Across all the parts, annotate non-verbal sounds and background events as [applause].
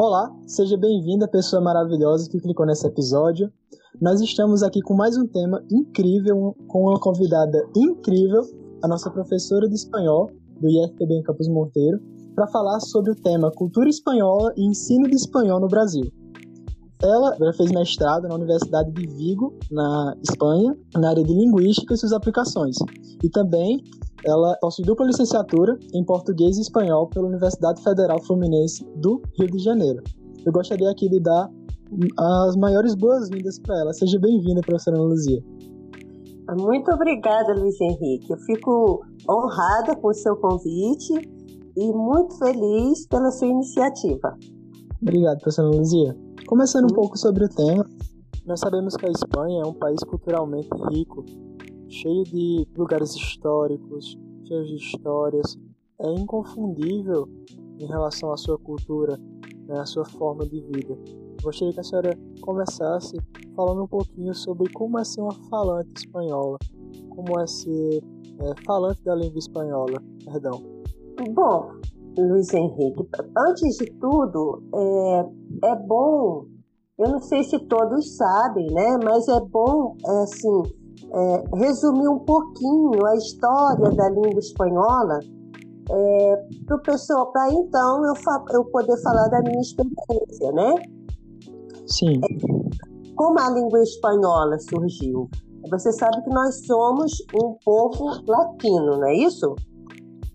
Olá, seja bem-vinda, pessoa maravilhosa que clicou nesse episódio. Nós estamos aqui com mais um tema incrível, com uma convidada incrível, a nossa professora de espanhol do IFPB em Campos Monteiro, para falar sobre o tema cultura espanhola e ensino de espanhol no Brasil. Ela fez mestrado na Universidade de Vigo, na Espanha, na área de linguística e suas aplicações. E também ela possui dupla licenciatura em português e espanhol pela Universidade Federal Fluminense do Rio de Janeiro. Eu gostaria aqui de dar as maiores boas-vindas para ela. Seja bem-vinda, professora Luzia. Muito obrigada, Luiz Henrique. Eu fico honrada com o seu convite e muito feliz pela sua iniciativa. Obrigado, professora Luzia. Começando um pouco sobre o tema, nós sabemos que a Espanha é um país culturalmente rico cheio de lugares históricos, cheio de histórias. É inconfundível em relação à sua cultura, né, à sua forma de vida. Gostaria que a senhora começasse falando um pouquinho sobre como é ser uma falante espanhola, como é ser é, falante da língua espanhola, perdão. Bom, Luiz Henrique, antes de tudo, é, é bom, eu não sei se todos sabem, né, mas é bom, é, assim, é, resumir um pouquinho a história da língua espanhola é, para o pessoal, para então eu, eu poder falar da minha experiência, né? Sim. É, como a língua espanhola surgiu? Você sabe que nós somos um povo latino, não é isso?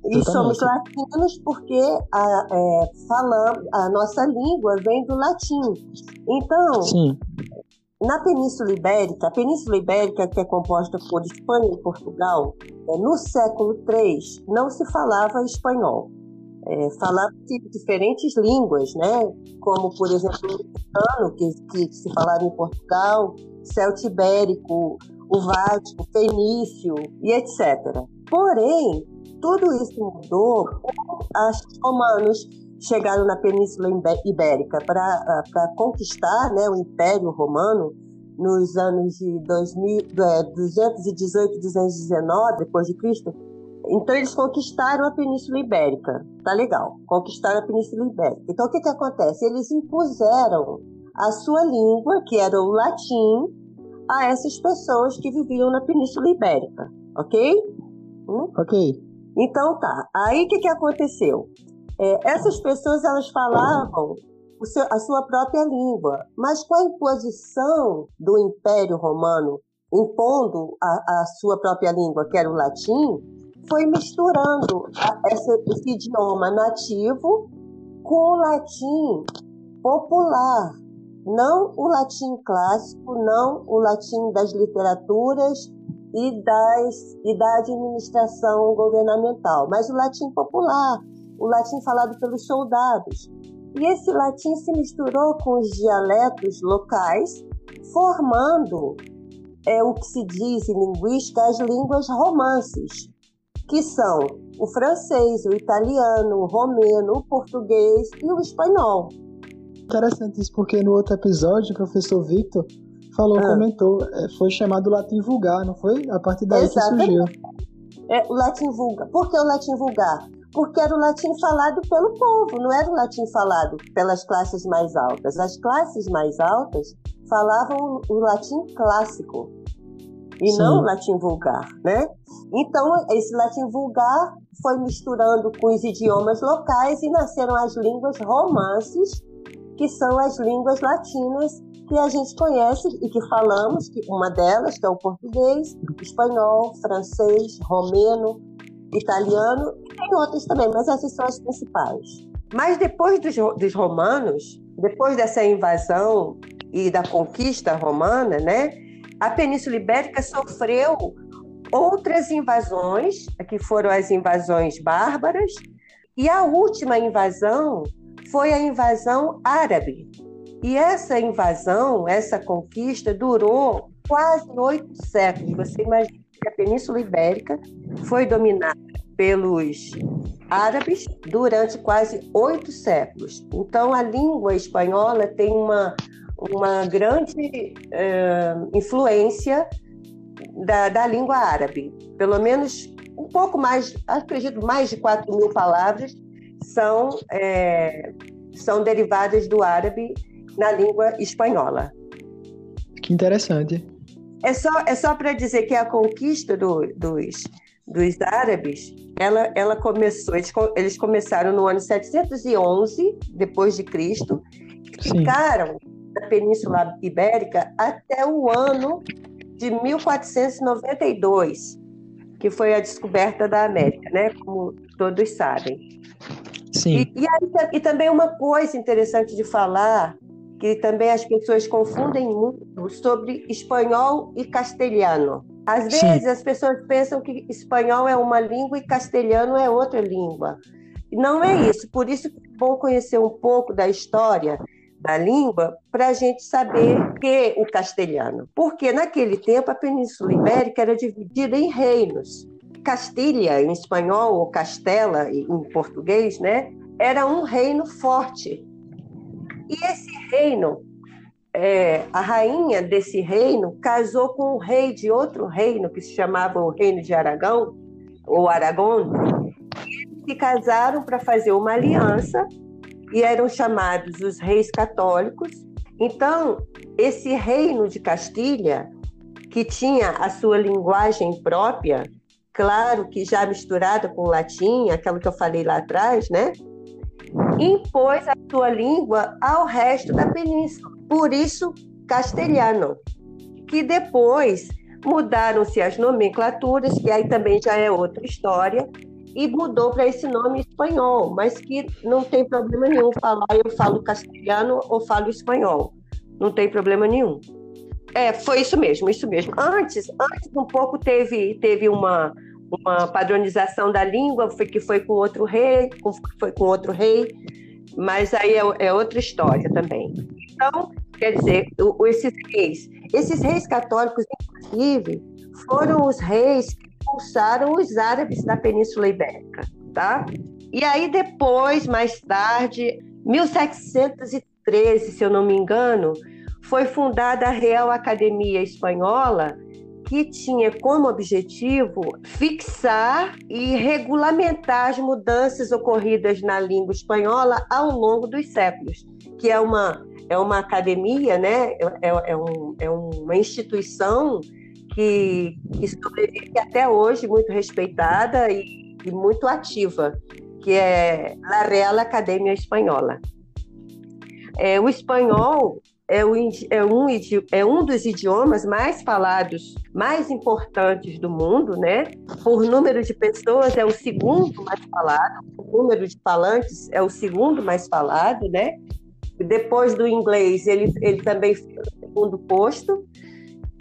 E somos latinos porque a, é, falamos, a nossa língua vem do latim. Então, Sim. Na Península Ibérica, a Península Ibérica, que é composta por Espanha e Portugal, é, no século III não se falava espanhol. É, falava-se diferentes línguas, né? como, por exemplo, o mexicano, que, que se falava em Portugal, celto-ibérico, o vático, fenício e etc. Porém, tudo isso mudou os romanos chegaram na Península Ibérica para conquistar né, o Império Romano nos anos de 2000, é, 218 219 depois de Cristo. Então eles conquistaram a Península Ibérica, tá legal? Conquistaram a Península Ibérica. Então o que que acontece? Eles impuseram a sua língua, que era o latim, a essas pessoas que viviam na Península Ibérica, ok? Hum? Ok. Então tá. Aí o que que aconteceu? É, essas pessoas elas falavam seu, a sua própria língua, mas com a imposição do Império Romano impondo a, a sua própria língua, que era o latim, foi misturando a, essa, esse idioma nativo com o latim popular, não o latim clássico, não o latim das literaturas e, das, e da administração governamental, mas o latim popular, o latim falado pelos soldados. E esse latim se misturou com os dialetos locais, formando é, o que se diz em linguística as línguas romances, que são o francês, o italiano, o romeno, o português e o espanhol. Interessante isso, porque no outro episódio o professor Victor falou, ah. comentou, é, foi chamado latim vulgar, não foi? A partir daí Exatamente. que surgiu. É, o latim vulgar. Por que o latim vulgar? Porque era o latim falado pelo povo, não era o latim falado pelas classes mais altas. As classes mais altas falavam o latim clássico e Sim. não o latim vulgar, né? Então, esse latim vulgar foi misturando com os idiomas locais e nasceram as línguas romances, que são as línguas latinas que a gente conhece e que falamos, que uma delas que é o português, espanhol, francês, romeno, italiano tem outras também, mas essas são as principais. Mas depois dos, dos romanos, depois dessa invasão e da conquista romana, né, a Península Ibérica sofreu outras invasões, que foram as invasões bárbaras, e a última invasão foi a invasão árabe. E essa invasão, essa conquista, durou quase oito séculos. Você imagina que a Península Ibérica foi dominada pelos árabes durante quase oito séculos. Então, a língua espanhola tem uma, uma grande eh, influência da, da língua árabe. Pelo menos um pouco mais, acredito, mais de 4 mil palavras são é, são derivadas do árabe na língua espanhola. Que interessante. É só, é só para dizer que a conquista do, dos, dos árabes, ela, ela começou, eles, eles começaram no ano 711 depois de Cristo, ficaram na Península Ibérica até o ano de 1492, que foi a descoberta da América, né? Como todos sabem. Sim. E, e, aí, e também uma coisa interessante de falar, que também as pessoas confundem muito sobre espanhol e castelhano. Às vezes Sim. as pessoas pensam que espanhol é uma língua e castelhano é outra língua. Não é isso. Por isso que é bom conhecer um pouco da história da língua para a gente saber que o castelhano. Porque naquele tempo a Península Ibérica era dividida em reinos. Castilha, em espanhol, ou Castela, em português, né, era um reino forte. E esse reino, é, a rainha desse reino casou com o rei de outro reino, que se chamava o Reino de Aragão, ou Aragão, se casaram para fazer uma aliança e eram chamados os reis católicos. Então, esse reino de Castilha, que tinha a sua linguagem própria, claro que já misturada com o latim, aquilo que eu falei lá atrás, né? Impôs a sua língua ao resto da península. Por isso, castelhano, que depois mudaram-se as nomenclaturas, que aí também já é outra história, e mudou para esse nome espanhol, mas que não tem problema nenhum falar eu falo castelhano ou falo espanhol. Não tem problema nenhum. É, foi isso mesmo, isso mesmo. Antes, antes um pouco teve, teve uma, uma padronização da língua, foi que foi com outro rei, foi com outro rei, mas aí é, é outra história também. Então, quer dizer, o, esses reis, esses reis católicos, inclusive, foram os reis expulsaram os árabes da Península Ibérica, tá? E aí depois, mais tarde, 1713, se eu não me engano, foi fundada a Real Academia Espanhola, que tinha como objetivo fixar e regulamentar as mudanças ocorridas na língua espanhola ao longo dos séculos, que é uma, é uma academia, né? é, é, um, é uma instituição que, que sobrevive até hoje, muito respeitada e, e muito ativa, que é a Real Academia Espanhola. É, o espanhol é, o, é, um, é um dos idiomas mais falados, mais importantes do mundo, né? Por número de pessoas, é o segundo mais falado, o número de falantes é o segundo mais falado, né? Depois do inglês, ele, ele também fica no segundo posto.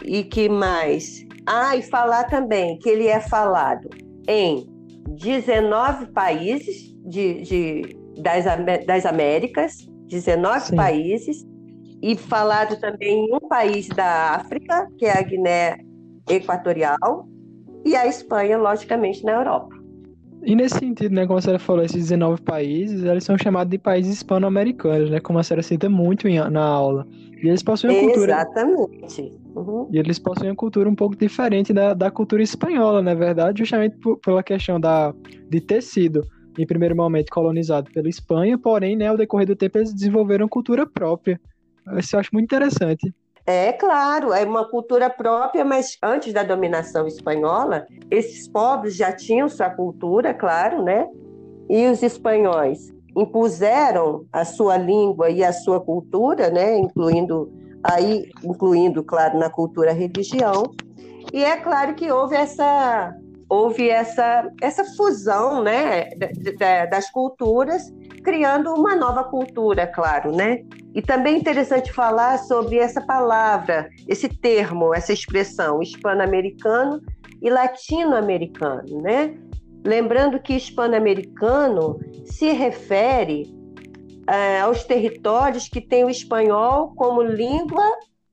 E que mais? Ah, e falar também que ele é falado em 19 países de, de das, das Américas, 19 Sim. países, e falado também em um país da África, que é a Guiné Equatorial, e a Espanha, logicamente, na Europa. E nesse sentido, né, como a senhora falou, esses 19 países, eles são chamados de países hispano-americanos, né, como a senhora cita muito em, na aula. E eles possuem uma cultura... Exatamente. Uhum. E eles possuem uma cultura um pouco diferente da, da cultura espanhola, na é verdade, justamente por, pela questão da, de ter sido, em primeiro momento, colonizado pela Espanha, porém, né, ao decorrer do tempo, eles desenvolveram cultura própria. Isso eu acho muito interessante. É claro, é uma cultura própria, mas antes da dominação espanhola, esses povos já tinham sua cultura, claro, né? E os espanhóis impuseram a sua língua e a sua cultura, né? Incluindo aí, incluindo, claro, na cultura a religião. E é claro que houve essa houve essa, essa fusão né, das culturas, criando uma nova cultura, claro, né? E também é interessante falar sobre essa palavra, esse termo, essa expressão, hispano-americano e latino-americano, né? Lembrando que hispano-americano se refere é, aos territórios que têm o espanhol como língua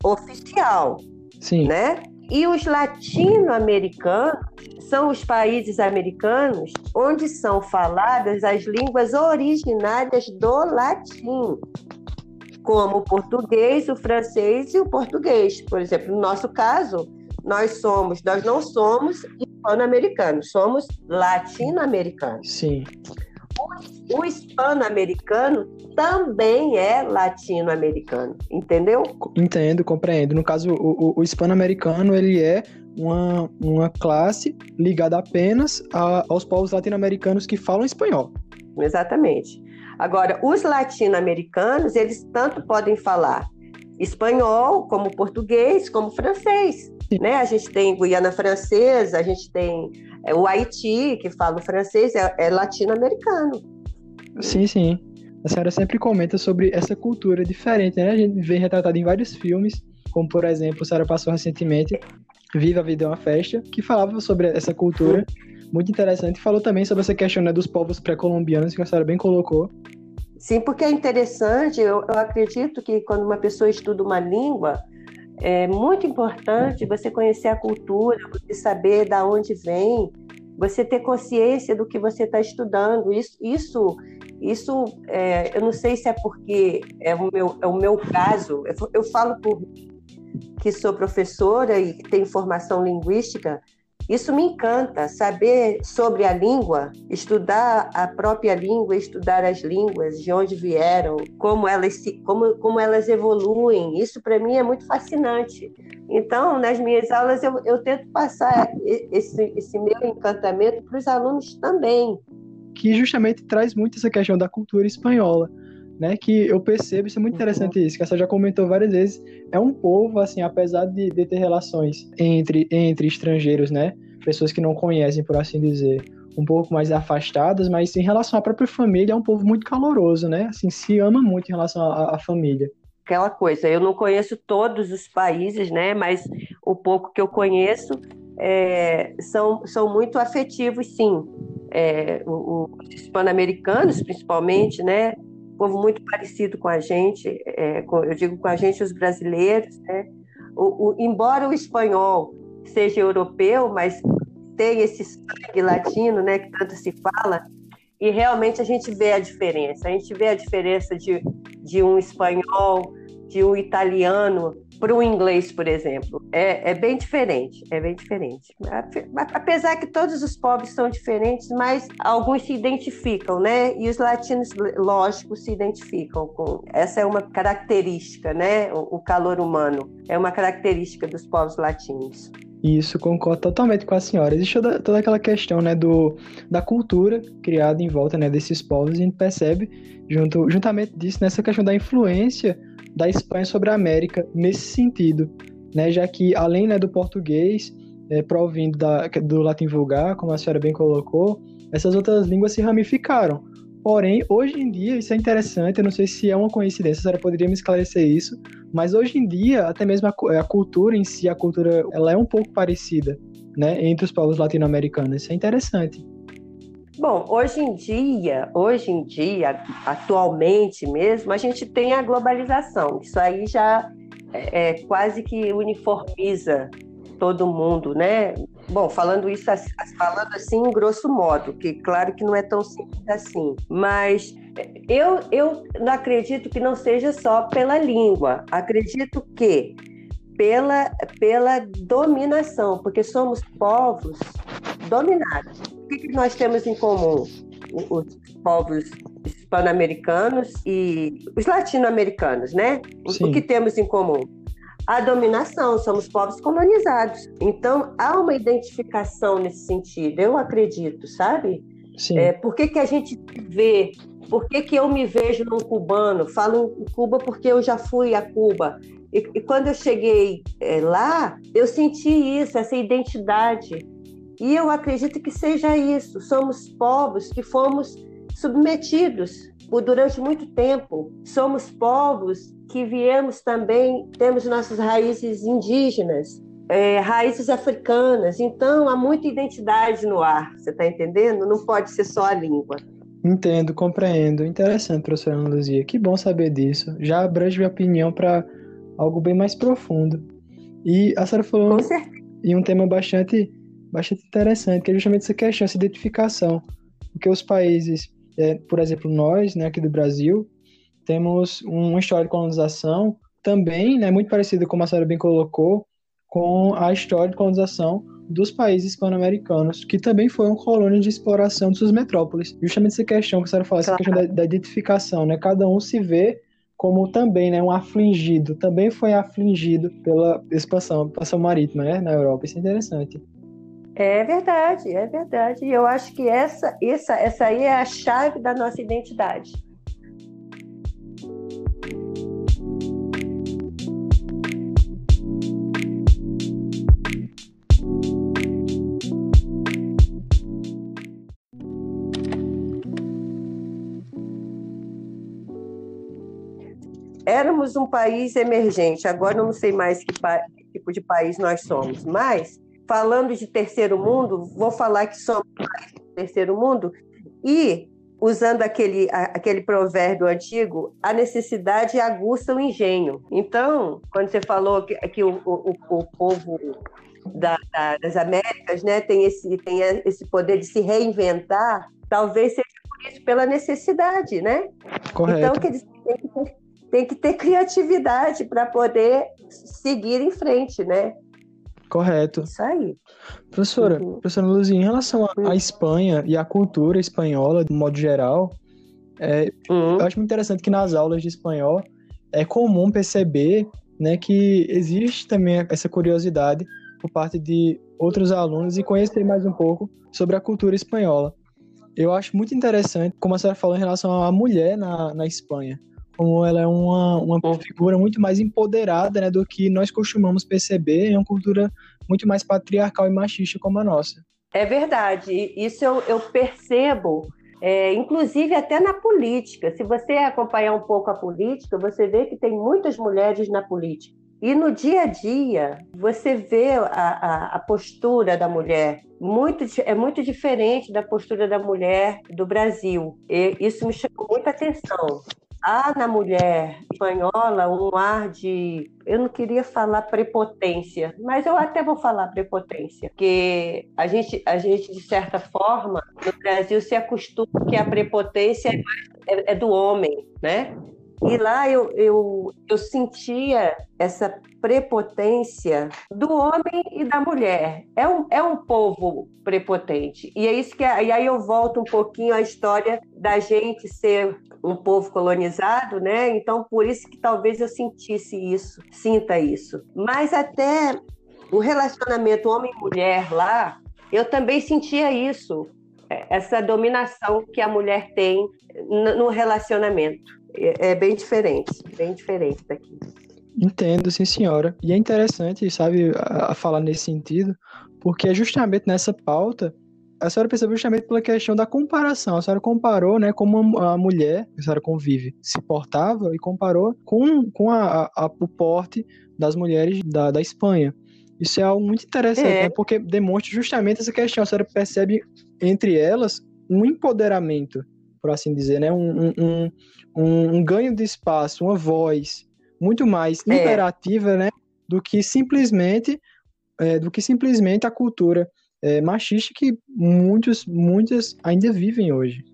oficial, Sim. né? E os latino-americanos são os países americanos onde são faladas as línguas originárias do latim, como o português, o francês e o português. Por exemplo, no nosso caso, nós somos, nós não somos hispano-americanos, somos latino-americanos. Sim. O o hispano-americano também é latino-americano, entendeu? Entendo, compreendo. No caso, o, o hispano-americano, ele é uma, uma classe ligada apenas a, aos povos latino-americanos que falam espanhol. Exatamente. Agora, os latino-americanos, eles tanto podem falar espanhol, como português, como francês. Né? A gente tem Guiana Francesa, a gente tem é, o Haiti, que fala o francês, é, é latino-americano. Sim, sim. A senhora sempre comenta sobre essa cultura diferente, né? A gente vê retratado em vários filmes, como por exemplo, a senhora passou recentemente Viva a Vida é uma Festa, que falava sobre essa cultura, muito interessante. Falou também sobre essa questão né, dos povos pré-colombianos, que a senhora bem colocou. Sim, porque é interessante, eu, eu acredito que quando uma pessoa estuda uma língua, é muito importante você conhecer a cultura, você saber da onde vem, você ter consciência do que você está estudando. Isso, isso, isso é, eu não sei se é porque é o meu, é o meu caso. Eu, eu falo por que sou professora e tenho formação linguística. Isso me encanta, saber sobre a língua, estudar a própria língua, estudar as línguas, de onde vieram, como elas, se, como, como elas evoluem. Isso para mim é muito fascinante. Então, nas minhas aulas, eu, eu tento passar esse, esse meu encantamento para os alunos também. Que justamente traz muito essa questão da cultura espanhola né? Que eu percebo, isso é muito interessante uhum. isso, que a já comentou várias vezes, é um povo, assim, apesar de, de ter relações entre, entre estrangeiros, né? Pessoas que não conhecem, por assim dizer, um pouco mais afastadas, mas em relação à própria família, é um povo muito caloroso, né? Assim, se ama muito em relação à, à família. Aquela coisa, eu não conheço todos os países, né? Mas o pouco que eu conheço é, são, são muito afetivos, sim. É, os hispano-americanos, principalmente, né? Povo muito parecido com a gente, é, com, eu digo com a gente, os brasileiros, né? O, o, embora o espanhol seja europeu, mas tem esse sangue latino, né, que tanto se fala, e realmente a gente vê a diferença. A gente vê a diferença de, de um espanhol, de um italiano, para o inglês, por exemplo. É, é bem diferente, é bem diferente. Apesar que todos os povos são diferentes, mas alguns se identificam, né? E os latinos, lógico, se identificam com. Essa é uma característica, né? O calor humano é uma característica dos povos latinos. Isso, concordo totalmente com a senhora. Existe toda, toda aquela questão né, do, da cultura criada em volta né, desses povos, e a gente percebe, junto, juntamente disso, nessa questão da influência da Espanha sobre a América nesse sentido, né? Já que além né, do português é, provindo da, do latim vulgar, como a senhora bem colocou, essas outras línguas se ramificaram. Porém, hoje em dia, isso é interessante, eu não sei se é uma coincidência, a senhora poderia me esclarecer isso, mas hoje em dia, até mesmo a, a cultura em si, a cultura, ela é um pouco parecida, né, entre os povos latino-americanos. Isso é interessante. Bom, hoje em dia, hoje em dia, atualmente mesmo, a gente tem a globalização. Isso aí já é, é quase que uniformiza todo mundo, né? Bom, falando isso, falando assim, grosso modo, que claro que não é tão simples assim, mas eu, eu não acredito que não seja só pela língua, acredito que pela, pela dominação, porque somos povos dominados que, que nós temos em comum? Os povos hispano-americanos e os latino-americanos, né? Sim. O que temos em comum? A dominação, somos povos colonizados. Então, há uma identificação nesse sentido, eu acredito, sabe? Sim. É, por que, que a gente vê, por que, que eu me vejo num cubano? Falo em Cuba porque eu já fui a Cuba. E, e quando eu cheguei é, lá, eu senti isso, essa identidade e eu acredito que seja isso. Somos povos que fomos submetidos por durante muito tempo. Somos povos que viemos também, temos nossas raízes indígenas, é, raízes africanas. Então há muita identidade no ar. Você está entendendo? Não pode ser só a língua. Entendo, compreendo. Interessante, professora Ana Luzia. Que bom saber disso. Já abrange minha opinião para algo bem mais profundo. E a senhora falou em um tema bastante bastante interessante, que é justamente essa questão, essa identificação. Porque os países, é, por exemplo, nós, né, aqui do Brasil, temos uma história de colonização também, né, muito parecida, como a senhora bem colocou, com a história de colonização dos países hispano-americanos, que também foram colônias de exploração de suas metrópoles. Justamente essa questão que a senhora falou, essa questão da, da identificação, né? Cada um se vê como também né, um afligido, também foi afligido pela expansão, expansão marítima né, na Europa. Isso é interessante. É verdade, é verdade. E eu acho que essa, essa, essa aí é a chave da nossa identidade. éramos um país emergente, agora não sei mais que, que tipo de país nós somos, mas falando de terceiro mundo, vou falar que somos terceiro mundo e usando aquele, aquele provérbio antigo, a necessidade aguça o engenho. Então, quando você falou que, que o, o, o povo da, da, das Américas né, tem, esse, tem esse poder de se reinventar, talvez seja por isso, pela necessidade, né? Correto. Então, que eles têm que ter tem que ter criatividade para poder seguir em frente, né? Correto. Isso aí. Professora, uhum. professora Luzia, em relação à uhum. Espanha e à cultura espanhola, de modo geral, é, uhum. eu acho muito interessante que nas aulas de espanhol é comum perceber né, que existe também essa curiosidade por parte de outros alunos e conhecer mais um pouco sobre a cultura espanhola. Eu acho muito interessante, como a senhora falou, em relação à mulher na, na Espanha como ela é uma, uma figura muito mais empoderada né, do que nós costumamos perceber em uma cultura muito mais patriarcal e machista como a nossa. É verdade, isso eu, eu percebo, é, inclusive até na política. Se você acompanhar um pouco a política, você vê que tem muitas mulheres na política. E no dia a dia, você vê a, a, a, postura da mulher muito, é muito diferente da postura da mulher do Brasil. E isso me chamou muita atenção há na mulher espanhola um ar de. Eu não queria falar prepotência, mas eu até vou falar prepotência, porque a gente, a gente de certa forma, no Brasil se acostuma que a prepotência é, é do homem, né? E lá eu, eu, eu sentia essa prepotência do homem e da mulher. É um, é um povo prepotente. E é isso que. E aí eu volto um pouquinho à história da gente ser um povo colonizado, né? Então, por isso que talvez eu sentisse isso, sinta isso. Mas até o relacionamento homem-mulher lá, eu também sentia isso, essa dominação que a mulher tem no relacionamento. É, é bem diferente, bem diferente daqui. Entendo, sim, senhora. E é interessante, sabe, a falar nesse sentido, porque é justamente nessa pauta a senhora percebeu justamente pela questão da comparação. A senhora comparou, né, como a mulher, a senhora convive, se portava e comparou com, com a, a, o porte das mulheres da, da Espanha. Isso é algo muito interessante, é. né, porque demonstra justamente essa questão. A senhora percebe entre elas um empoderamento, por assim dizer, né, um, um, um, um ganho de espaço, uma voz muito mais é. imperativa, né, do que simplesmente é, do que simplesmente a cultura é, machista que muitos, muitas ainda vivem hoje.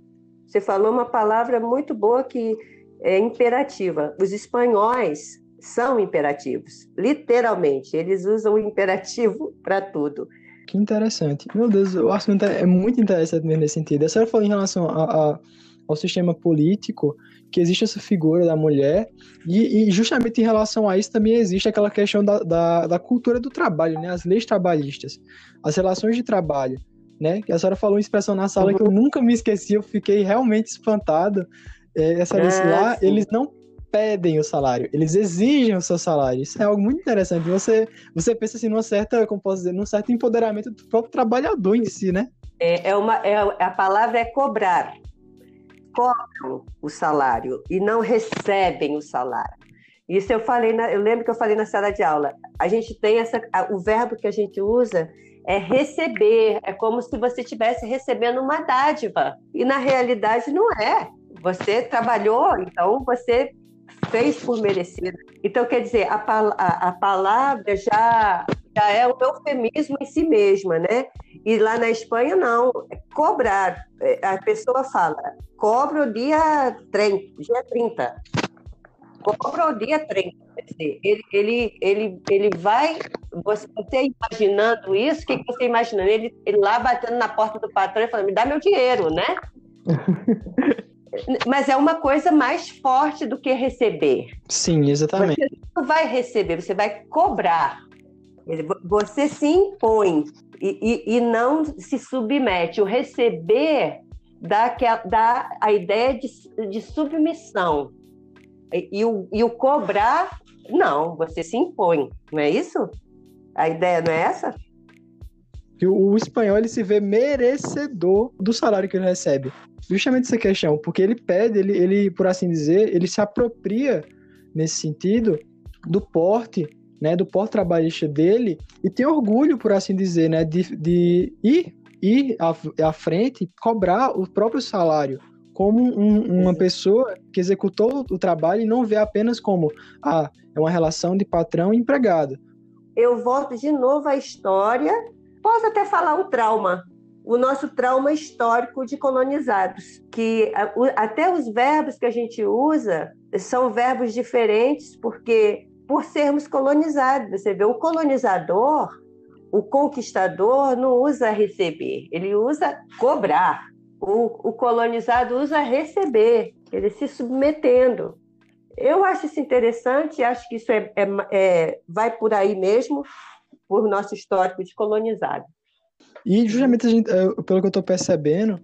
Você falou uma palavra muito boa que é imperativa. Os espanhóis são imperativos, literalmente. Eles usam o imperativo para tudo. Que interessante. Meu Deus, o assunto é muito interessante mesmo nesse sentido. A senhora falou em relação a, a, ao sistema político, que existe essa figura da mulher, e, e, justamente em relação a isso também existe aquela questão da, da, da, cultura do trabalho, né? as leis trabalhistas, as relações de trabalho. Né? Que a senhora falou uma expressão na sala uhum. que eu nunca me esqueci, eu fiquei realmente espantado. É, essa vez é, lá, sim. eles não pedem o salário, eles exigem o seu salário. Isso é algo muito interessante. Você, você pensa assim, numa certa, como posso dizer, num certo empoderamento do próprio trabalhador em si, né? É, é uma, é, a palavra é cobrar cobram o salário e não recebem o salário. Isso eu falei, na, eu lembro que eu falei na sala de aula. A gente tem essa, o verbo que a gente usa é receber, é como se você estivesse recebendo uma dádiva. E na realidade não é. Você trabalhou, então você fez por merecido. Então, quer dizer, a, a, a palavra já, já é um eufemismo em si mesma, né? E lá na Espanha, não. É cobrar. É, a pessoa fala, cobra o dia 30. Dia 30. cobra o dia 30. Ele, ele, ele, ele vai. Você, imaginando isso, o que, que você imaginando? Ele, ele lá batendo na porta do patrão e falando: me dá meu dinheiro, né? [laughs] Mas é uma coisa mais forte do que receber. Sim, exatamente. Você não vai receber, você vai cobrar. Você se impõe e, e, e não se submete. O receber dá, dá a ideia de, de submissão. E, e, o, e o cobrar, não, você se impõe, não é isso? A ideia não é essa? Que o, espanhol ele se vê merecedor do salário que ele recebe. Justamente essa questão, porque ele pede, ele, ele, por assim dizer, ele se apropria nesse sentido do porte, né, do porte trabalhista dele e tem orgulho, por assim dizer, né, de, de ir, ir à, à frente, cobrar o próprio salário. Como um, uma pessoa que executou o trabalho e não vê apenas como ah, é uma relação de patrão e empregado. Eu volto de novo à história, posso até falar o trauma, o nosso trauma histórico de colonizados, que até os verbos que a gente usa são verbos diferentes, porque por sermos colonizados, você vê, o colonizador, o conquistador não usa receber, ele usa cobrar o, o colonizado usa receber, ele se submetendo. Eu acho isso interessante, acho que isso é, é, é, vai por aí mesmo, por nosso histórico de colonizado. E justamente, gente, pelo que eu estou percebendo,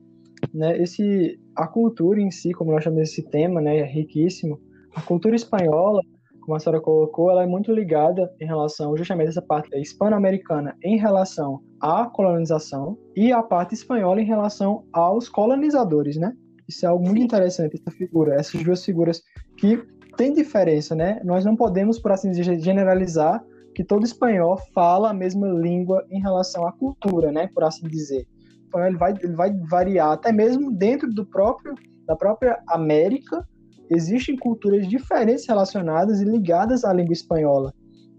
né, esse, a cultura em si, como nós chamamos esse tema, né, é riquíssimo. A cultura espanhola como a senhora colocou, ela é muito ligada em relação justamente a essa parte hispano-americana em relação à colonização e a parte espanhola em relação aos colonizadores, né? Isso é algo muito interessante, essa figura, essas duas figuras que têm diferença, né? Nós não podemos, por assim dizer, generalizar que todo espanhol fala a mesma língua em relação à cultura, né? Por assim dizer. Então ele vai, ele vai variar até mesmo dentro do próprio da própria América existem culturas diferentes relacionadas e ligadas à língua espanhola,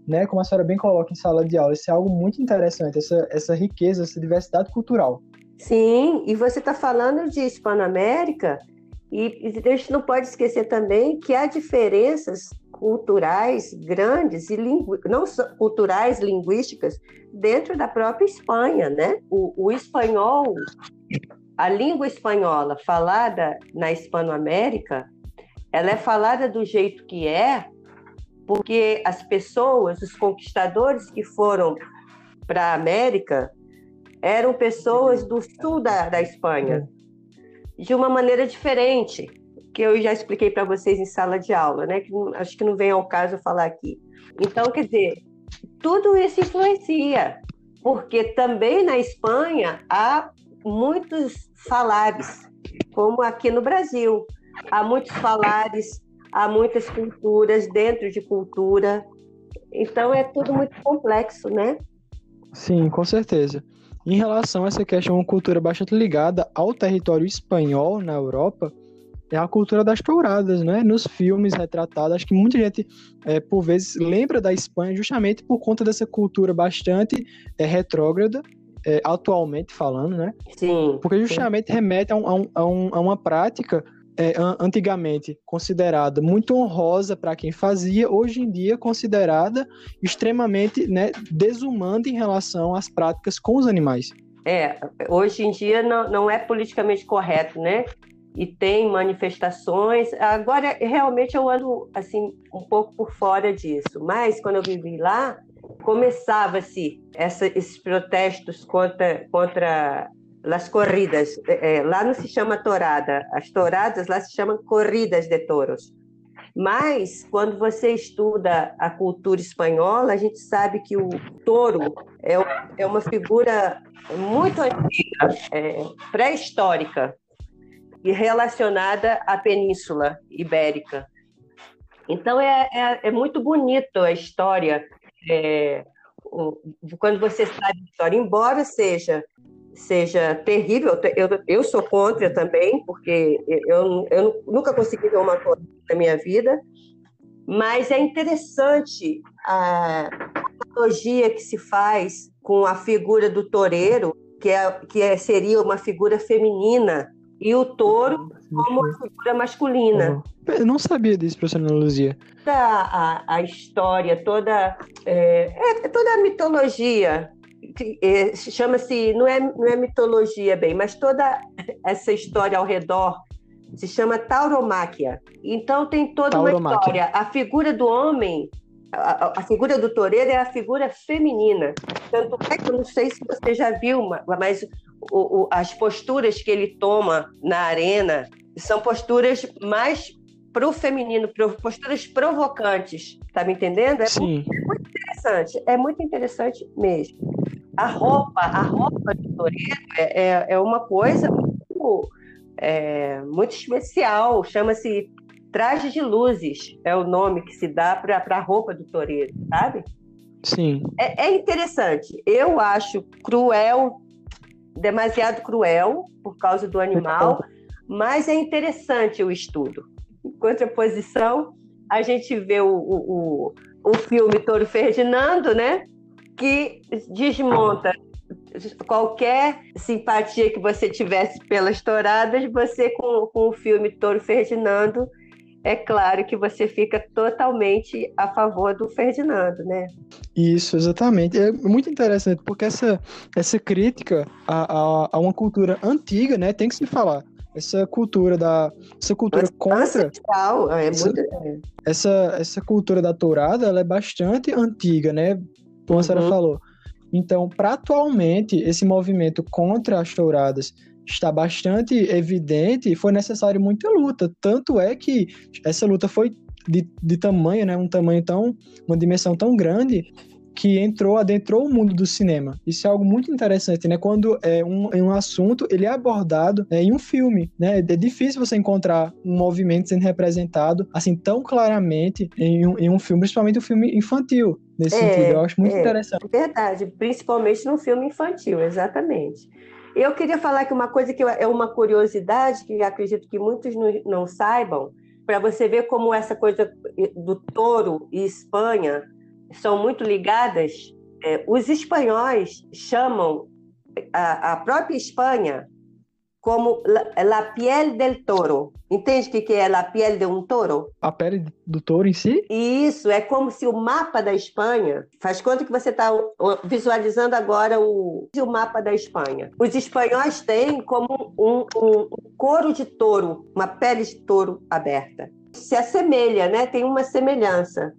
né? Como a senhora bem coloca em sala de aula, isso é algo muito interessante, essa, essa riqueza, essa diversidade cultural. Sim, e você está falando de Hispanoamérica, e, a gente não pode esquecer também que há diferenças culturais grandes e lingu... não só culturais linguísticas dentro da própria Espanha, né? O, o espanhol, a língua espanhola falada na Hispanoamérica ela é falada do jeito que é, porque as pessoas, os conquistadores que foram para a América, eram pessoas do sul da, da Espanha, de uma maneira diferente, que eu já expliquei para vocês em sala de aula, né? Que acho que não vem ao caso falar aqui. Então, quer dizer, tudo isso influencia, porque também na Espanha há muitos falares, como aqui no Brasil há muitos falares, há muitas culturas dentro de cultura. Então é tudo muito complexo, né? Sim, com certeza. Em relação a essa questão, uma cultura bastante ligada ao território espanhol na Europa, é a cultura das touradas, né? Nos filmes retratados, acho que muita gente, é, por vezes, lembra da Espanha justamente por conta dessa cultura bastante é, retrógrada, é, atualmente falando, né? Sim. Porque justamente sim. remete a, um, a, um, a uma prática é, antigamente considerada muito honrosa para quem fazia, hoje em dia considerada extremamente né, desumana em relação às práticas com os animais. É, hoje em dia não, não é politicamente correto, né? E tem manifestações. Agora, realmente eu ando assim um pouco por fora disso, mas quando eu vivi lá, começava-se esses protestos contra, contra las corridas. É, lá não se chama torada, as toradas lá se chamam corridas de touros. Mas, quando você estuda a cultura espanhola, a gente sabe que o touro é, é uma figura muito antiga, é, pré-histórica, e relacionada à Península Ibérica. Então, é, é, é muito bonito a história, é, quando você sabe a história, embora seja seja terrível. Eu, eu sou contra também, porque eu, eu nunca consegui ver uma coisa na minha vida, mas é interessante a analogia que se faz com a figura do toureiro, que, é, que é, seria uma figura feminina, e o touro como uma figura masculina. Eu não sabia disso, professora Ana Luzia. Toda a, a história, toda, é, é, toda a mitologia, é, chama-se, não é, não é mitologia bem, mas toda essa história ao redor se chama tauromáquia. Então tem toda uma história. A figura do homem, a, a, figura do toureiro é a figura feminina. Tanto é que eu não sei se você já viu, mas o, o, as posturas que ele toma na arena são posturas mais pro feminino, posturas provocantes. Tá me entendendo? É Sim. Muito, é muito interessante. É muito interessante mesmo. A roupa, a roupa do toureiro é, é, é uma coisa muito é, muito especial, chama-se traje de luzes, é o nome que se dá para a roupa do toureiro, sabe? Sim. É, é, interessante. Eu acho cruel, demasiado cruel, por causa do animal, mas é interessante o estudo. Em contraposição, a gente vê o, o, o, o filme Touro Ferdinando, né? Que desmonta qualquer simpatia que você tivesse pelas touradas, você com, com o filme Toro Ferdinando, é claro que você fica totalmente a favor do Ferdinando, né? Isso, exatamente. É muito interessante, porque essa, essa crítica a, a, a uma cultura antiga, né, tem que se falar essa cultura da essa cultura contra é essa, muito... essa, essa cultura da tourada ela é bastante antiga né como a senhora uhum. falou então, para atualmente, esse movimento contra as touradas está bastante evidente e foi necessário muita luta. Tanto é que essa luta foi de, de tamanho, né, um tamanho tão, uma dimensão tão grande que entrou, adentrou o mundo do cinema. Isso é algo muito interessante, né? Quando é um, um assunto ele é abordado né, em um filme, né? É difícil você encontrar um movimento sendo representado assim tão claramente em um, em um filme, principalmente um filme infantil nesse é, sentido. Eu acho muito é, interessante. Verdade, principalmente no filme infantil, exatamente. Eu queria falar que uma coisa que é uma curiosidade que acredito que muitos não, não saibam, para você ver como essa coisa do touro e Espanha são muito ligadas. É, os espanhóis chamam a, a, própria Espanha como la, la piel del toro. Entende o que, é a piel de um touro? A pele do touro em si? Isso, é como se o mapa da Espanha. Faz conta que você está visualizando agora o, o mapa da Espanha. Os espanhóis têm como um, um, um couro de touro, uma pele de touro aberta. Se assemelha, né? Tem uma semelhança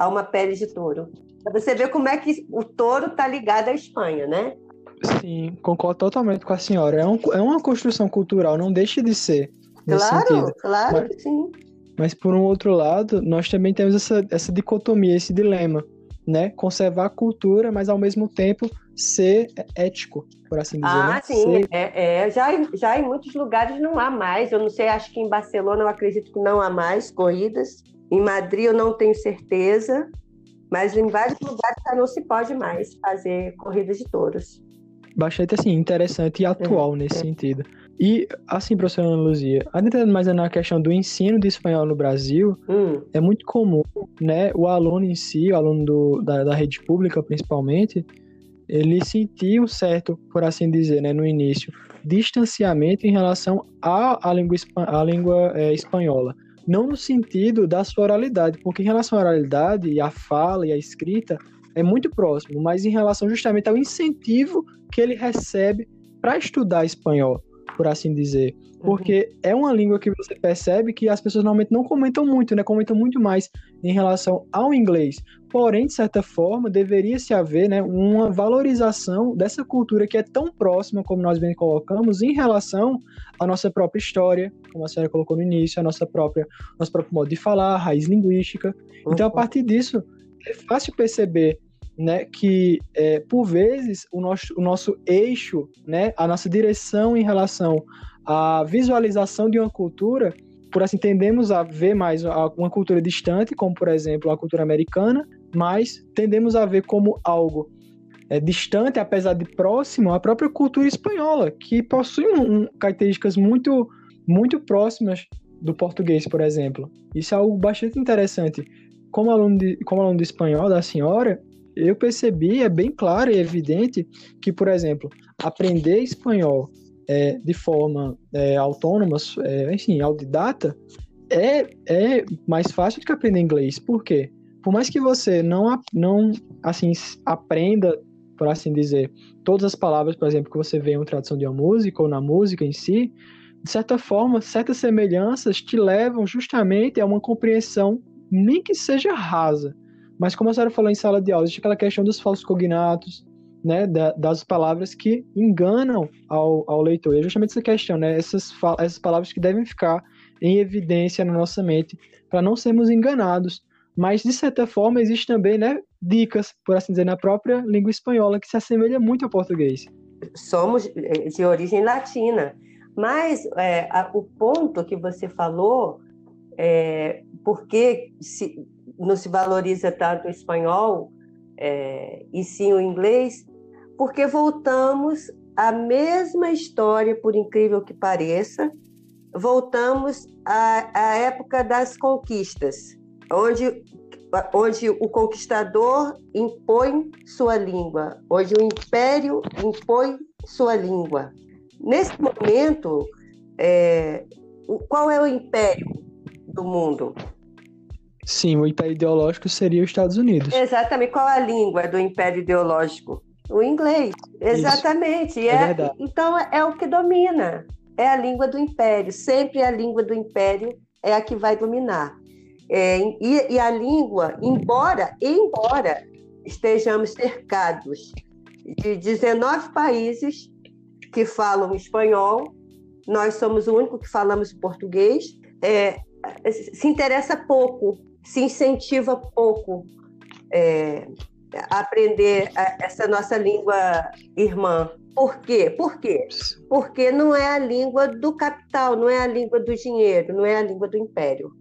a uma pele de touro. Para você ver como é que o touro está ligado à Espanha, né? Sim, concordo totalmente com a senhora. É, um, é uma construção cultural, não deixa de ser. Claro, sentido. claro mas, que sim. Mas por um outro lado, nós também temos essa, essa dicotomia, esse dilema, né? Conservar a cultura, mas ao mesmo tempo ser ético, por assim dizer. Ah, né? sim. Ser... É, é, já, já em muitos lugares não há mais. Eu não sei, acho que em Barcelona eu acredito que não há mais corridas. Em Madrid eu não tenho certeza, mas em vários lugares já não se pode mais fazer corridas de touros. Bastante assim, interessante e atual é, nesse é. sentido. E, assim, professora Ana Luzia, adentrando mais na questão do ensino de espanhol no Brasil, hum. é muito comum, né, o aluno em si, o aluno do, da, da rede pública principalmente, ele sentir um certo, por assim dizer, né, no início, distanciamento em relação à, à língua, à língua é, espanhola não no sentido da sua oralidade, porque em relação à oralidade à fala e à escrita é muito próximo, mas em relação justamente ao incentivo que ele recebe para estudar espanhol, por assim dizer. Porque uhum. é uma língua que você percebe que as pessoas normalmente não comentam muito, né? Comentam muito mais em relação ao inglês. Porém, de certa forma, deveria se haver né, uma valorização dessa cultura que é tão próxima, como nós bem colocamos, em relação à nossa própria história, como a senhora colocou no início, a nossa própria, nosso próprio modo de falar, a raiz linguística. Uhum. Então, a partir disso, é fácil perceber né, que é, por vezes o nosso, o nosso eixo, né, a nossa direção em relação à visualização de uma cultura, por assim tendemos a ver mais uma cultura distante, como por exemplo a cultura americana, mas tendemos a ver como algo é, distante, apesar de próximo, a própria cultura espanhola, que possui um, um, características muito, muito próximas do português, por exemplo. Isso é algo bastante interessante. Como aluno de, como aluno de espanhol da senhora, eu percebi, é bem claro e evidente que, por exemplo, aprender espanhol é, de forma é, autônoma, é, enfim, autodidata, é, é mais fácil do que aprender inglês. Por quê? Por mais que você não, não assim, aprenda, por assim dizer, todas as palavras, por exemplo, que você vê em uma tradução de uma música ou na música em si, de certa forma, certas semelhanças te levam justamente a uma compreensão, nem que seja rasa. Mas como a senhora falou em sala de aula, existe aquela questão dos falsos cognatos, né, das palavras que enganam ao, ao leitor. E é justamente essa questão, né, essas, essas palavras que devem ficar em evidência na nossa mente para não sermos enganados. Mas, de certa forma, existe também né, dicas, por assim dizer, na própria língua espanhola que se assemelha muito ao português. Somos eh, de origem latina, mas é, a, o ponto que você falou, é, porque se, não se valoriza tanto o espanhol é, e sim o inglês, porque voltamos à mesma história, por incrível que pareça, voltamos à, à época das conquistas, onde, onde o conquistador impõe sua língua, onde o império impõe sua língua. Nesse momento, é, qual é o império do mundo? Sim, o império ideológico seria os Estados Unidos. Exatamente. Qual a língua do império ideológico? O inglês. Exatamente. É, é então é o que domina. É a língua do império. Sempre a língua do império é a que vai dominar. É, e, e, a língua, embora, embora estejamos cercados de 19 países que falam espanhol, nós somos o único que falamos português, é, se interessa pouco se incentiva pouco é, a aprender essa nossa língua irmã. Por quê? Por quê? Porque não é a língua do capital, não é a língua do dinheiro, não é a língua do império.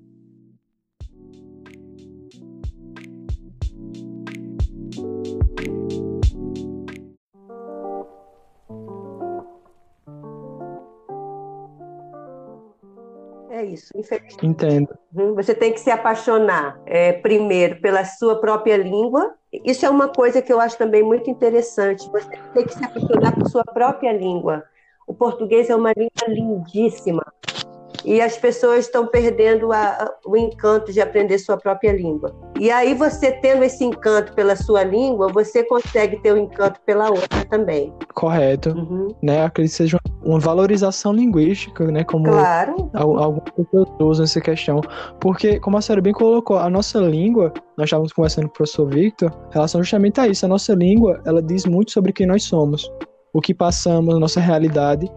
É isso, infelizmente. Entendo. Uhum. Você tem que se apaixonar é, primeiro pela sua própria língua. Isso é uma coisa que eu acho também muito interessante. Você tem que se apaixonar por sua própria língua. O português é uma língua lindíssima. E as pessoas estão perdendo a, o encanto de aprender sua própria língua. E aí, você tendo esse encanto pela sua língua, você consegue ter o um encanto pela outra também. Correto. Uhum. Né? Acredito que seja uma valorização linguística, né? Como claro. algumas pessoas usam essa questão. Porque, como a senhora bem colocou, a nossa língua, nós estávamos conversando com o professor Victor, em relação justamente a isso. A nossa língua, ela diz muito sobre quem nós somos o que passamos, a nossa realidade.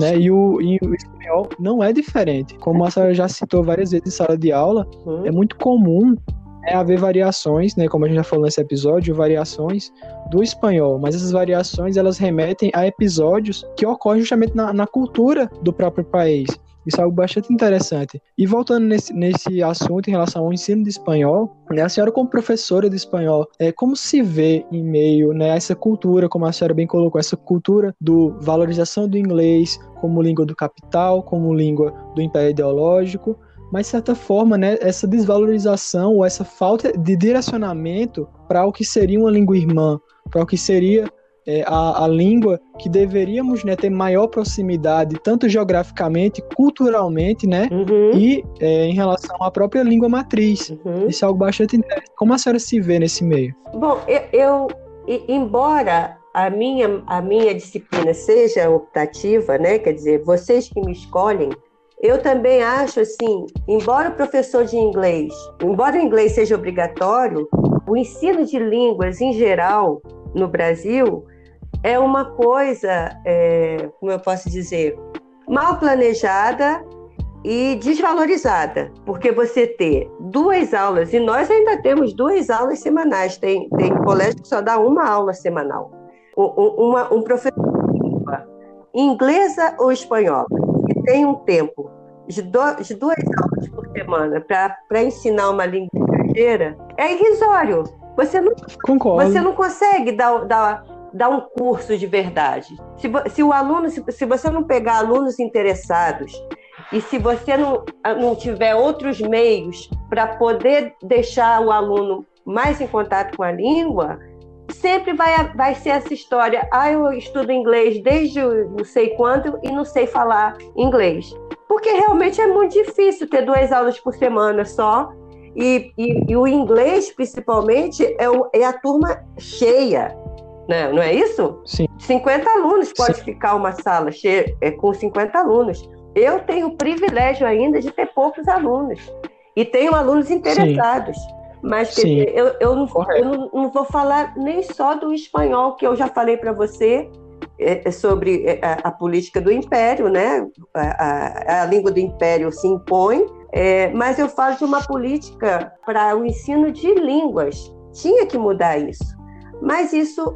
Né? E, o, e o espanhol não é diferente. Como a senhora já citou várias vezes em sala de aula, uhum. é muito comum é haver variações, né, como a gente já falou nesse episódio, variações do espanhol, mas essas variações elas remetem a episódios que ocorrem justamente na, na cultura do próprio país. Isso é algo bastante interessante. E voltando nesse, nesse assunto em relação ao ensino de espanhol, né, a senhora como professora de espanhol, é, como se vê em meio né, a essa cultura, como a senhora bem colocou, essa cultura do valorização do inglês como língua do capital, como língua do império ideológico, mas de certa forma, né, essa desvalorização ou essa falta de direcionamento para o que seria uma língua irmã, para o que seria é, a, a, língua que deveríamos né, ter maior proximidade, tanto geograficamente, culturalmente, né? Uhum. E é, em relação à própria língua matriz. Uhum. Isso é algo bastante interessante. Como a senhora se vê nesse meio? Bom, eu, eu embora a minha, a minha disciplina seja optativa, né? Quer dizer, vocês que me escolhem, eu também acho assim, embora o professor de inglês, embora o inglês seja obrigatório, o ensino de línguas em geral no Brasil é uma coisa, é, como eu posso dizer, mal planejada e desvalorizada, porque você ter duas aulas, e nós ainda temos duas aulas semanais, tem, tem colégio que só dá uma aula semanal. Uma, um professor de língua, inglesa ou espanhola, que tem um tempo de, do, de duas aulas por semana para ensinar uma língua estrangeira, é irrisório. Você não, Concordo. Você não consegue dar, dar, dar um curso de verdade. Se, se o aluno, se, se você não pegar alunos interessados e se você não, não tiver outros meios para poder deixar o aluno mais em contato com a língua, sempre vai, vai ser essa história. Ah, eu estudo inglês desde não sei quando e não sei falar inglês. Porque realmente é muito difícil ter duas aulas por semana só. E, e, e o inglês, principalmente, é, o, é, a turma cheia. Né? Não é isso? Sim. 50 alunos pode Sim. ficar uma sala cheia é, com 50 alunos. Eu tenho o privilégio ainda de ter poucos alunos. E tenho alunos interessados. Sim. Mas dizer, eu, eu, não, eu não, não, vou falar nem só do espanhol, que eu já falei para você é, é sobre é, a, a, política do império, né? A, a, a língua do império se impõe, é, mas eu falo de uma política para o ensino de línguas. Tinha que mudar isso. Mas isso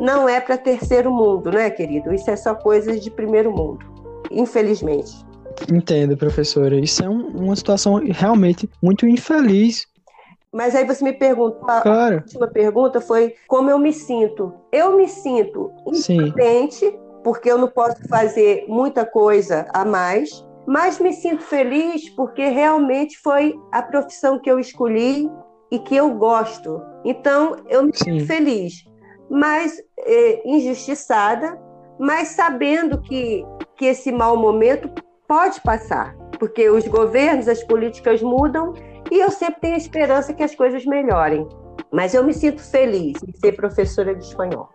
não é para terceiro mundo, né, querido? Isso é só coisas de primeiro mundo, infelizmente. Entendo, professora. Isso é um, uma situação realmente muito infeliz mas aí você me perguntou, a última pergunta foi como eu me sinto. Eu me sinto impotente, porque eu não posso fazer muita coisa a mais, mas me sinto feliz porque realmente foi a profissão que eu escolhi e que eu gosto. Então, eu me Sim. sinto feliz, mas é, injustiçada, mas sabendo que, que esse mau momento pode passar, porque os governos, as políticas mudam e eu sempre tenho esperança que as coisas melhorem. Mas eu me sinto feliz em ser professora de espanhol.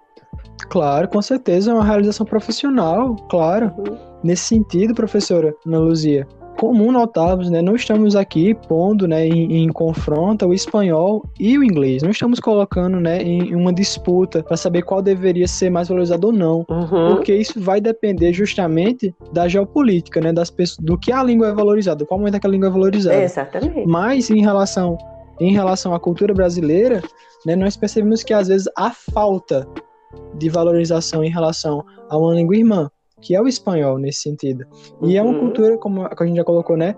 Claro, com certeza, é uma realização profissional, claro. Uhum. Nesse sentido, professora Ana Luzia, comum notarmos, né, não estamos aqui pondo né, em, em, confronto o espanhol e o inglês. Não estamos colocando né, em, uma disputa para saber qual deveria ser mais valorizado ou não. Uhum. Porque isso vai depender justamente da geopolítica, né, das pessoas, do que a língua é valorizada, qual momento é que a língua é valorizada. exatamente. Mas em relação, em relação à cultura brasileira, né, nós percebemos que às vezes há falta de valorização em relação a uma língua irmã que é o espanhol nesse sentido. E uhum. é uma uhum. cultura, como a gente já colocou, né?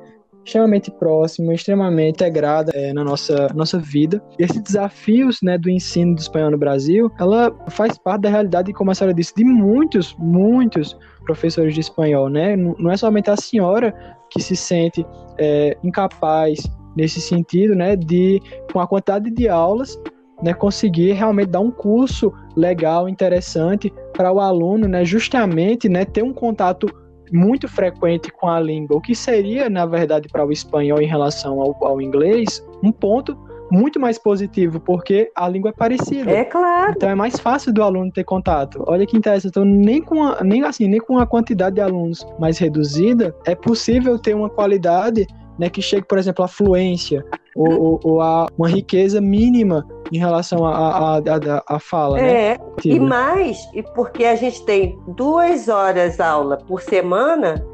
extremamente próxima, extremamente integrada é, na nossa, nossa vida. E esses desafios né, do ensino do espanhol no Brasil, ela faz parte da realidade, como a senhora disse, de muitos, muitos professores de espanhol, né? Não é somente a senhora que se sente é, incapaz nesse sentido, né, de com a quantidade de aulas né, conseguir realmente dar um curso legal, interessante para o aluno, né, justamente, né, ter um contato muito frequente com a língua, o que seria, na verdade, para o espanhol em relação ao, ao inglês, um ponto muito mais positivo, porque a língua é parecida. É claro. Então é mais fácil do aluno ter contato. Olha que interessante, então nem com a, nem assim, nem com a quantidade de alunos mais reduzida, é possível ter uma qualidade né, que chegue, por exemplo, à fluência ou, ou, ou a uma riqueza mínima em relação à a, a, a, fala. Né? É, né? e mais, porque a gente tem duas horas aula por semana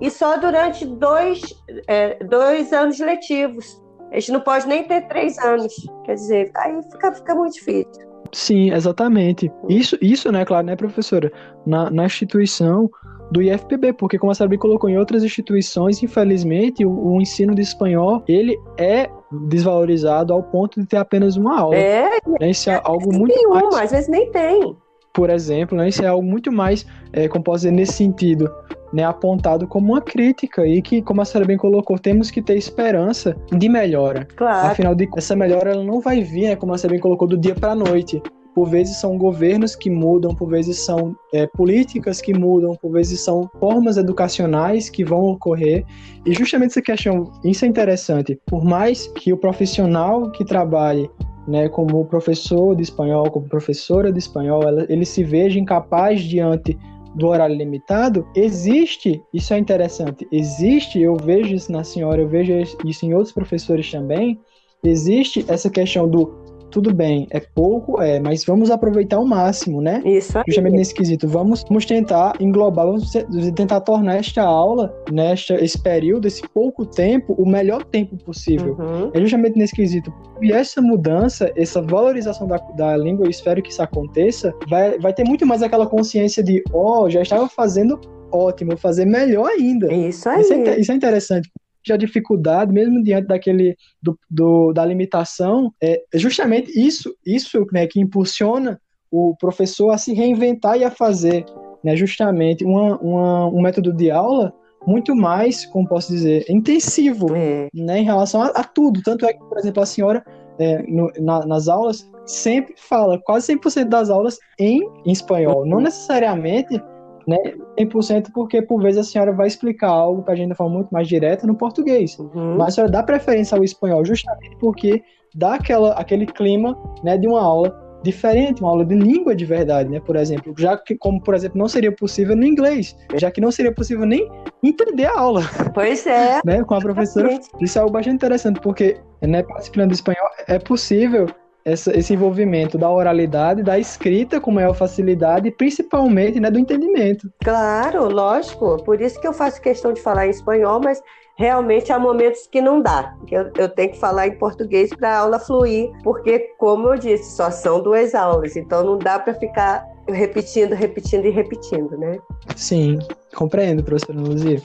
e só durante dois, é, dois anos letivos. A gente não pode nem ter três anos. Quer dizer, aí fica, fica muito difícil. Sim, exatamente. Isso, isso, né, claro, né, professora? Na, na instituição, do IFPB, porque como a Sabi colocou em outras instituições, infelizmente, o, o, ensino de espanhol, ele é desvalorizado ao ponto de ter apenas uma aula. É, né? Isso é algo muito nenhuma, mais... às vezes nem tem. Por exemplo, né? Isso é algo muito mais, é, como posso dizer, nesse sentido, né, apontado como uma crítica e que, como a Sarah bem colocou, temos que ter esperança de melhora. Claro. Afinal de essa melhora ela não vai vir, né, como a Sarah bem colocou, do dia para a noite por vezes são governos que mudam, por vezes são é, políticas que mudam, por vezes são formas educacionais que vão ocorrer. E justamente essa questão, isso é interessante. Por mais que o profissional que trabalhe né, como professor de espanhol, como professora de espanhol, ela, ele se veja incapaz diante do horário limitado, existe, isso é interessante, existe, eu vejo isso na senhora, eu vejo isso em outros professores também, existe essa questão do tudo bem, é pouco, é, mas vamos aproveitar o máximo, né? Isso aí. Justamente nesse quesito. Vamos, vamos tentar englobar, vamos tentar tornar esta aula, nesta, né, esse período, esse pouco tempo, o melhor tempo possível. Uhum. É justamente nesse quesito. E essa mudança, essa valorização da, da língua, eu espero que isso aconteça, vai, vai ter muito mais aquela consciência de, ó, oh, já estava fazendo ótimo, vou fazer melhor ainda. Isso aí. Isso é, isso é interessante a dificuldade, mesmo diante daquele do, do, da limitação, é justamente isso, isso né, que impulsiona o professor a se reinventar e a fazer né, justamente uma, uma, um método de aula muito mais, como posso dizer, intensivo é. né, em relação a, a, tudo. Tanto é que, por exemplo, a senhora, é, no, na, nas aulas, sempre fala quase 100% das aulas em, em espanhol. Não necessariamente né, 100% porque por vezes a senhora vai explicar algo para a gente de forma muito mais direta no português. Uhum. Mas a senhora dá preferência ao espanhol justamente porque dá aquela, aquele clima né, de uma aula diferente, uma aula de língua de verdade, né? Por exemplo, já que, como por exemplo, não seria possível no inglês, já que não seria possível nem entender a aula. Pois é. [laughs] né? Com a professora. Isso é algo bastante interessante, porque, né, participando do espanhol, é possível essa, esse envolvimento da oralidade, da escrita com maior facilidade e principalmente né, do entendimento. Claro, lógico. Por isso que eu faço questão de falar em espanhol, mas realmente há momentos que não dá. Eu, eu tenho que falar em português para a aula fluir, porque, como eu disse, só são duas aulas, então não dá para ficar repetindo, repetindo e repetindo, né? Sim, compreendo, professora Luzia.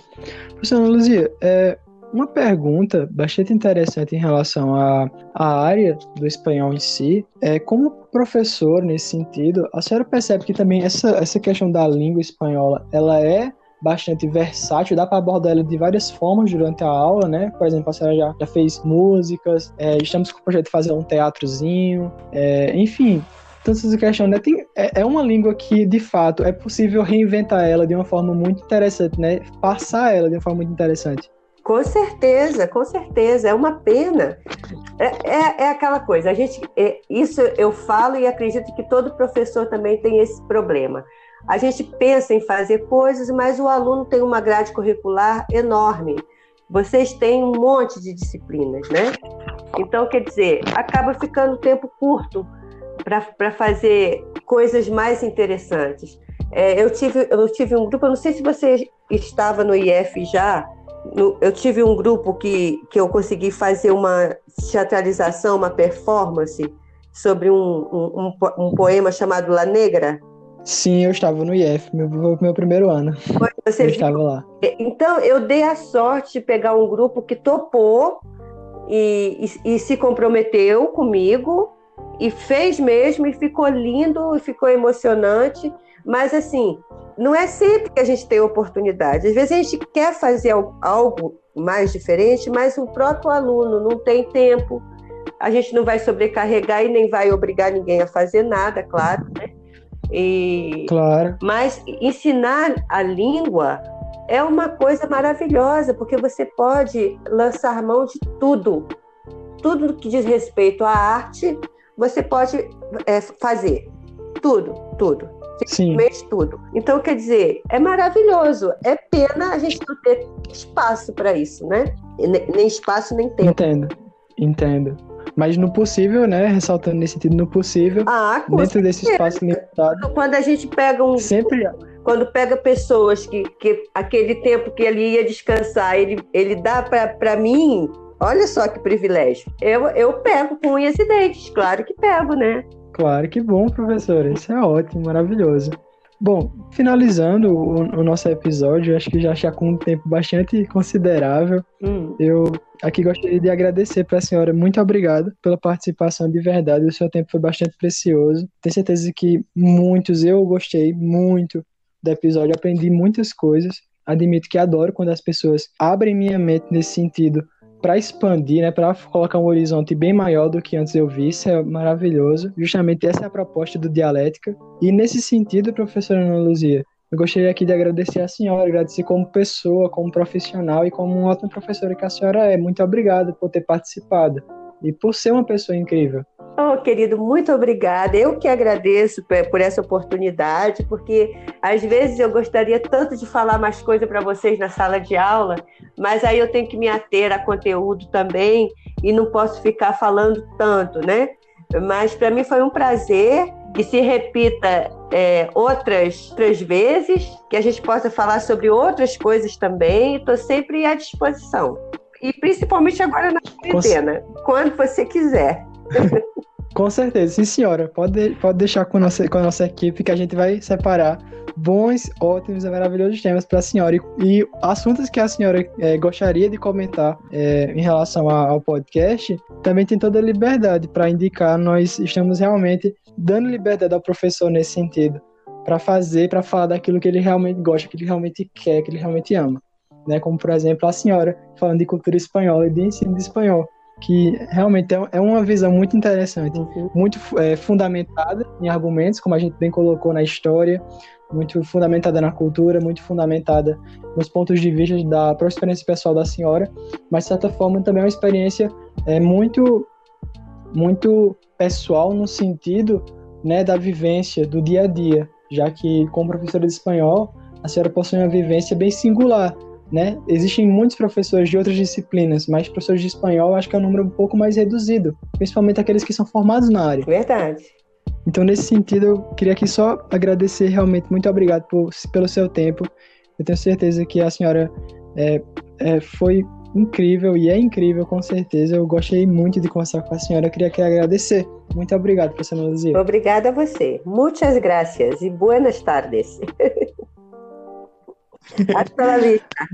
Professora Luzia, é, uma pergunta bastante interessante em relação à, à área do espanhol em si é como professor nesse sentido, a senhora percebe que também essa, essa questão da língua espanhola, ela é bastante versátil, dá para abordar ela de várias formas durante a aula, né? Por exemplo, a senhora já, já fez músicas, é, estamos com o projeto de fazer um teatrozinho, é, enfim, tanto essa questão, né? Tem, é, é, uma língua que, de fato, é possível reinventar ela de uma forma muito interessante, né? Passar ela de uma forma muito interessante. Com certeza, com certeza. É uma pena. É, é, é aquela coisa. A gente, é, isso eu falo e acredito que todo professor também tem esse problema a gente pensa em fazer coisas, mas o aluno tem uma grade curricular enorme. Vocês têm um monte de disciplinas, né? Então, quer dizer, acaba ficando tempo curto para fazer coisas mais interessantes. É, eu, tive, eu tive um grupo, eu não sei se você estava no IF já, eu tive um grupo que, que eu consegui fazer uma teatralização, uma performance sobre um, um, um, um poema chamado La Negra, Sim, eu estava no IF, meu, meu primeiro ano. Você eu viu? estava lá. Então, eu dei a sorte de pegar um grupo que topou e, e, e, se comprometeu comigo e fez mesmo e ficou lindo e ficou emocionante. Mas, assim, não é sempre que a gente tem oportunidade. Às vezes a gente quer fazer algo mais diferente, mas o próprio aluno não tem tempo. A gente não vai sobrecarregar e nem vai obrigar ninguém a fazer nada, claro, né? E, claro. Mas ensinar a língua é uma coisa maravilhosa, porque você pode lançar mão de tudo. Tudo que diz respeito à arte, você pode é, fazer. Tudo, tudo. Simplesmente tudo. Então, quer dizer, é maravilhoso. É pena a gente não ter espaço para isso, né? Nem espaço, nem tempo. Entendo, entendo. Mas no possível, né? Ressaltando nesse sentido, no possível, ah, dentro certeza. desse espaço limitado. Quando a gente pega um. Sempre. Quando pega pessoas que, que aquele tempo que ele ia descansar, ele, ele dá para mim, olha só que privilégio. Eu, eu pego com unhas e dentes, claro que pego, né? Claro que bom, professora. Isso é ótimo, maravilhoso. Bom, finalizando o, o, nosso episódio, acho que já está com um tempo bastante considerável. Hum. Eu aqui gostaria de agradecer para a senhora. Muito obrigado pela participação de verdade. O seu tempo foi bastante precioso. Tenho certeza que muitos, eu gostei muito do episódio, aprendi muitas coisas. Admito que adoro quando as pessoas abrem minha mente nesse sentido para expandir, né, para colocar um horizonte bem maior do que antes eu vi, isso é maravilhoso. Justamente essa é a proposta do Dialética. E nesse sentido, professora Ana Luzia, eu gostaria aqui de agradecer a senhora, agradecer como pessoa, como profissional e como uma ótima professora que a senhora é. Muito obrigado por ter participado e por ser uma pessoa incrível. Oh, querido, muito obrigada. Eu que agradeço por essa oportunidade, porque às vezes eu gostaria tanto de falar mais coisa para vocês na sala de aula, mas aí eu tenho que me ater a conteúdo também e não posso ficar falando tanto, né? Mas para mim foi um prazer que se repita é, outras, outras vezes, que a gente possa falar sobre outras coisas também. Estou sempre à disposição. E principalmente agora na quarentena, quando você quiser. [laughs] Com certeza, sim senhora. Pode, pode deixar com a, nossa, com a nossa equipe que a gente vai separar bons, ótimos e maravilhosos temas para a senhora. E, e, assuntos que a senhora é, gostaria de comentar é, em relação a, ao podcast, também tem toda a liberdade para indicar. Nós estamos realmente dando liberdade ao professor nesse sentido, para fazer, para falar daquilo que ele realmente gosta, que ele realmente quer, que ele realmente ama. Né? Como, por exemplo, a senhora falando de cultura espanhola e de ensino de espanhol que realmente é, é uma visão muito interessante, uhum. muito é, fundamentada em argumentos, como a gente bem colocou na história, muito fundamentada na cultura, muito fundamentada nos pontos de vista da própria experiência pessoal da senhora, mas de certa forma também é uma experiência é, muito, muito pessoal no sentido né, da vivência do dia a dia, já que como professora de espanhol a senhora possui uma vivência bem singular, né? Existem muitos professores de outras disciplinas, mas professores de espanhol acho que é um número um pouco mais reduzido, principalmente aqueles que são formados na área. Verdade. Então, nesse sentido, eu queria aqui só agradecer realmente, muito obrigado por, pelo seu tempo. Eu tenho certeza que a senhora é, é, foi incrível e é incrível, com certeza. Eu gostei muito de conversar com a senhora. Eu queria aqui agradecer. Muito obrigado, professor Luzia. Obrigada a você. Muitas graças e buenas tardes. [laughs] Hasta la vista.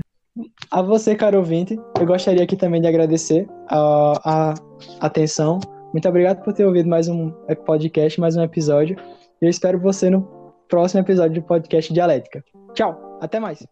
A você, caro ouvinte, eu gostaria aqui também de agradecer a, a atenção. Muito obrigado por ter ouvido mais um podcast, mais um episódio. Eu espero você no próximo episódio do podcast Dialética. Tchau, até mais.